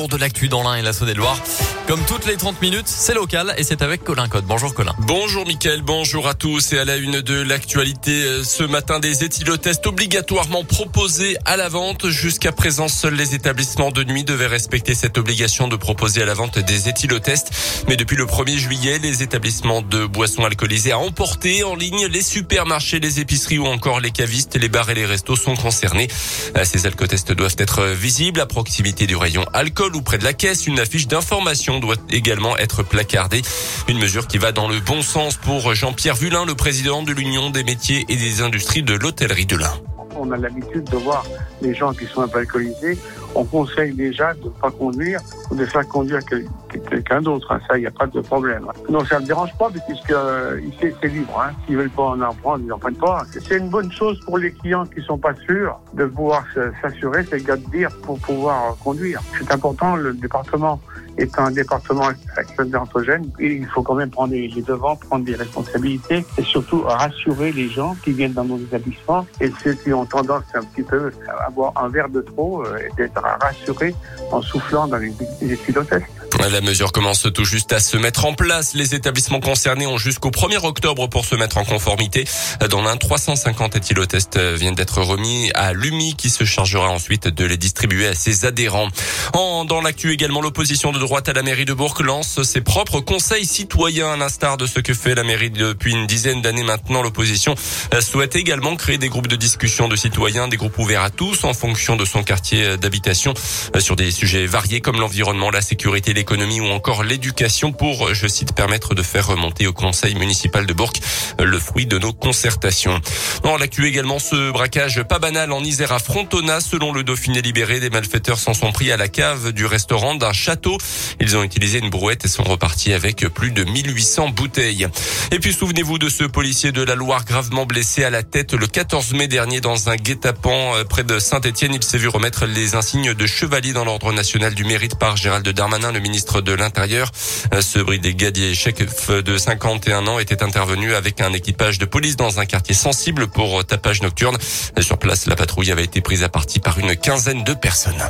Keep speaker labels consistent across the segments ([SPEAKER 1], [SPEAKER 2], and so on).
[SPEAKER 1] Pour de l'actu dans l'Ain et la Saône-et-Loire. Comme toutes les 30 minutes, c'est local et c'est avec Colin Code. Bonjour Colin.
[SPEAKER 2] Bonjour Mickaël, bonjour à tous et à la une de l'actualité. euh, Ce matin, des éthylotests obligatoirement proposés à la vente. Jusqu'à présent, seuls les établissements de nuit devaient respecter cette obligation de proposer à la vente des éthylotests. Mais depuis le 1er juillet, les établissements de boissons alcoolisées à emporter en ligne, les supermarchés, les épiceries ou encore les cavistes, les bars et les restos sont concernés. Euh, Ces alcotests doivent être visibles à proximité du rayon alcool ou près de la caisse. Une affiche d'information doit également être placardée. Une mesure qui va dans le bon sens pour Jean-Pierre Vulin, le président de l'Union des métiers et des industries de l'hôtellerie de l'Ain.
[SPEAKER 3] On a l'habitude de voir les gens qui sont un peu alcoolisés. On conseille déjà de ne pas conduire ou de faire conduire quel- quelqu'un d'autre. hein. Ça, il n'y a pas de problème. Non, ça ne me dérange pas puisque euh, c'est libre. Hein. S'ils veulent pas en en prendre, ils n'en prennent pas. C'est une bonne chose pour les clients qui sont pas sûrs de pouvoir s'assurer, c'est le de dire, pour pouvoir conduire. C'est important. Le département est un département accidentogène. Et il faut quand même prendre les devants, prendre des responsabilités et surtout rassurer les gens qui viennent dans nos établissements et ceux qui ont tendance un petit peu à avoir un verre de trop euh, et d'être rassurés en soufflant dans les, les.
[SPEAKER 2] La mesure commence tout juste à se mettre en place. Les établissements concernés ont jusqu'au 1er octobre pour se mettre en conformité. Dans l'un, 350 éthylotests viennent d'être remis à l'UMI qui se chargera ensuite de les distribuer à ses adhérents. En, dans l'actu également, l'opposition de droite à la mairie de Bourg lance ses propres conseils citoyens à l'instar de ce que fait la mairie depuis une dizaine d'années maintenant. L'opposition souhaite également créer des groupes de discussion de citoyens, des groupes ouverts à tous en fonction de son quartier d'habitation euh, sur des sujets variés comme l'environnement, la sécurité, l'économie ou encore l'éducation pour, je cite, permettre de faire remonter au conseil municipal de Bourg le fruit de nos concertations. Dans l'actu également, ce braquage pas banal en Isère à Frontona. Selon le Dauphiné libéré, des malfaiteurs s'en sont pris à la cave du restaurant d'un château. Ils ont utilisé une brouette et sont repartis avec plus de 1800 bouteilles. Et puis souvenez-vous de ce policier de la Loire gravement blessé à la tête le 14 mai dernier dans un guet-apens euh, près de Saint-Étienne. Il s'est vu remettre les insignes de chevalier dans l'ordre national du mérite par Gérald Darmanin, le ministre de l'Intérieur. Euh, Ce brigadier chef de 51 ans était intervenu avec un équipage de police dans un quartier sensible pour tapage nocturne. Sur place, la patrouille avait été prise à partie par une quinzaine de personnes.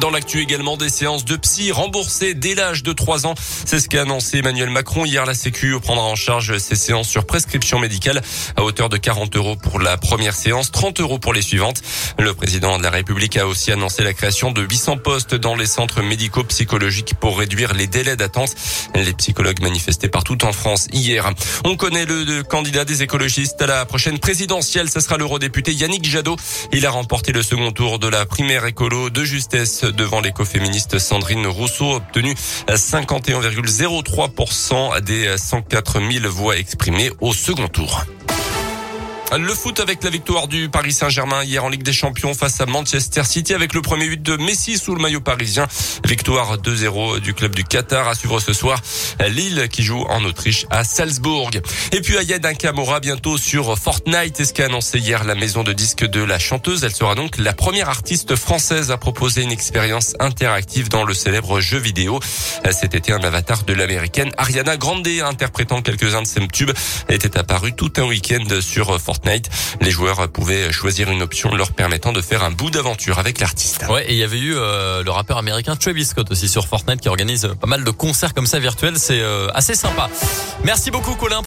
[SPEAKER 2] Dans l'actu également des séances de psy remboursées dès l'âge de 3 ans. C'est ce qu'a annoncé Emmanuel Macron hier. La Sécu prendra en charge ces séances sur prescription médicale à hauteur de 40 euros pour la première séance, 30 euros pour les suivantes. Le président de la République a aussi annoncé la création de 800 postes dans les centres médico-psychologiques pour réduire les délais d'attente. Les psychologues manifestaient partout en France hier. On connaît le, candidat des écologistes à la prochaine présidentielle. Ce sera l'eurodéputé Yannick Jadot. Il a remporté le second tour de la primaire écolo de justesse devant l'écoféministe Sandrine Rousseau, obtenu 51,03% des 104 000 voix exprimées au second tour. Le foot avec la victoire du Paris Saint-Germain hier en Ligue des Champions face à Manchester City avec le premier but de Messi sous le maillot parisien. Victoire 2-0 du club du Qatar à suivre ce soir. Lille qui joue en Autriche à Salzbourg. Et puis Ayad Kamora bientôt sur Fortnite. C'est ce qu'a annoncé hier la maison de disques de la chanteuse. Elle sera donc la première artiste française à proposer une expérience interactive dans le célèbre jeu vidéo. Cet été, un avatar de l'américaine Ariana Grande interprétant quelques-uns de ses tubes était apparu tout un week-end sur Les joueurs pouvaient choisir une option leur permettant de faire un bout d'aventure avec l'artiste.
[SPEAKER 1] Ouais, et il y avait eu euh, le rappeur américain Travis Scott aussi sur Fortnite qui organise pas mal de concerts comme ça virtuels. C'est euh, assez sympa. Merci beaucoup Colin.